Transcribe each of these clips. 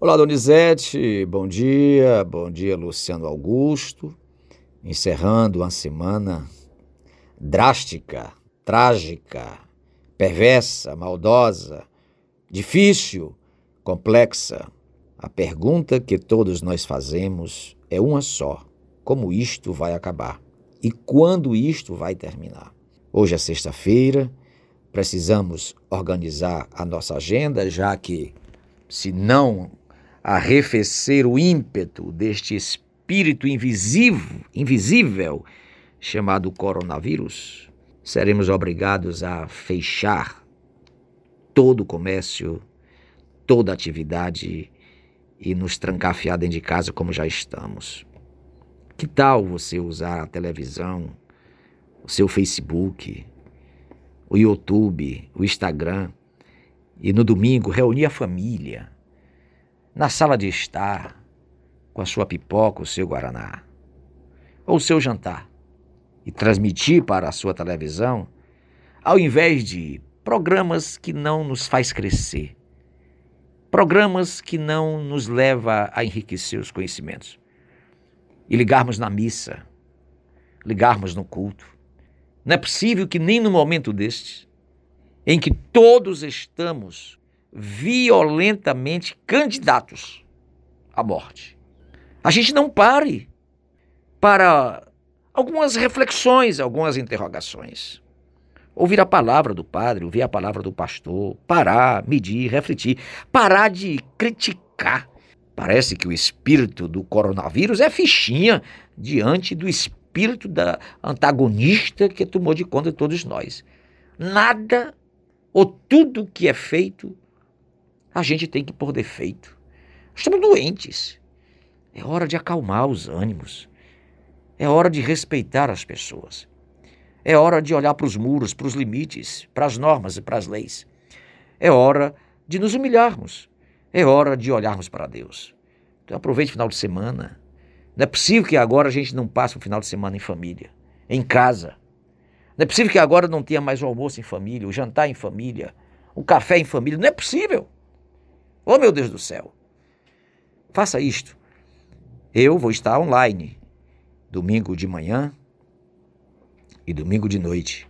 Olá, Donizete, bom dia, bom dia, Luciano Augusto. Encerrando uma semana drástica, trágica, perversa, maldosa, difícil, complexa. A pergunta que todos nós fazemos é uma só: como isto vai acabar? E quando isto vai terminar? Hoje é sexta-feira, precisamos organizar a nossa agenda, já que, se não arrefecer o ímpeto deste espírito invisível, invisível chamado coronavírus, seremos obrigados a fechar todo o comércio, toda atividade e nos trancafiar dentro de casa como já estamos. Que tal você usar a televisão, o seu Facebook, o YouTube, o Instagram e no domingo reunir a família na sala de estar com a sua pipoca, o seu guaraná ou o seu jantar e transmitir para a sua televisão ao invés de programas que não nos faz crescer, programas que não nos leva a enriquecer os conhecimentos e ligarmos na missa, ligarmos no culto. Não é possível que nem no momento deste, em que todos estamos violentamente candidatos à morte, a gente não pare para algumas reflexões, algumas interrogações. Ouvir a palavra do padre, ouvir a palavra do pastor, parar, medir, refletir, parar de criticar Parece que o espírito do coronavírus é fichinha diante do espírito da antagonista que tomou de conta de todos nós. Nada ou tudo que é feito, a gente tem que pôr defeito. Estamos doentes. É hora de acalmar os ânimos. É hora de respeitar as pessoas. É hora de olhar para os muros, para os limites, para as normas e para as leis. É hora de nos humilharmos é hora de olharmos para Deus. Então aproveite o final de semana. Não é possível que agora a gente não passe o final de semana em família, em casa. Não é possível que agora não tenha mais o almoço em família, o jantar em família, o café em família. Não é possível. Oh, meu Deus do céu. Faça isto. Eu vou estar online domingo de manhã e domingo de noite.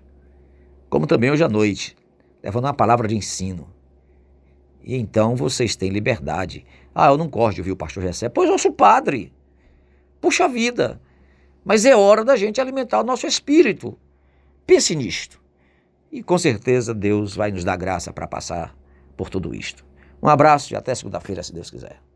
Como também hoje à noite, levando uma palavra de ensino. E então vocês têm liberdade. Ah, eu não gosto de ouvir o pastor Jessé. Pois eu sou padre. Puxa vida. Mas é hora da gente alimentar o nosso espírito. Pense nisto. E com certeza Deus vai nos dar graça para passar por tudo isto. Um abraço e até segunda-feira, se Deus quiser.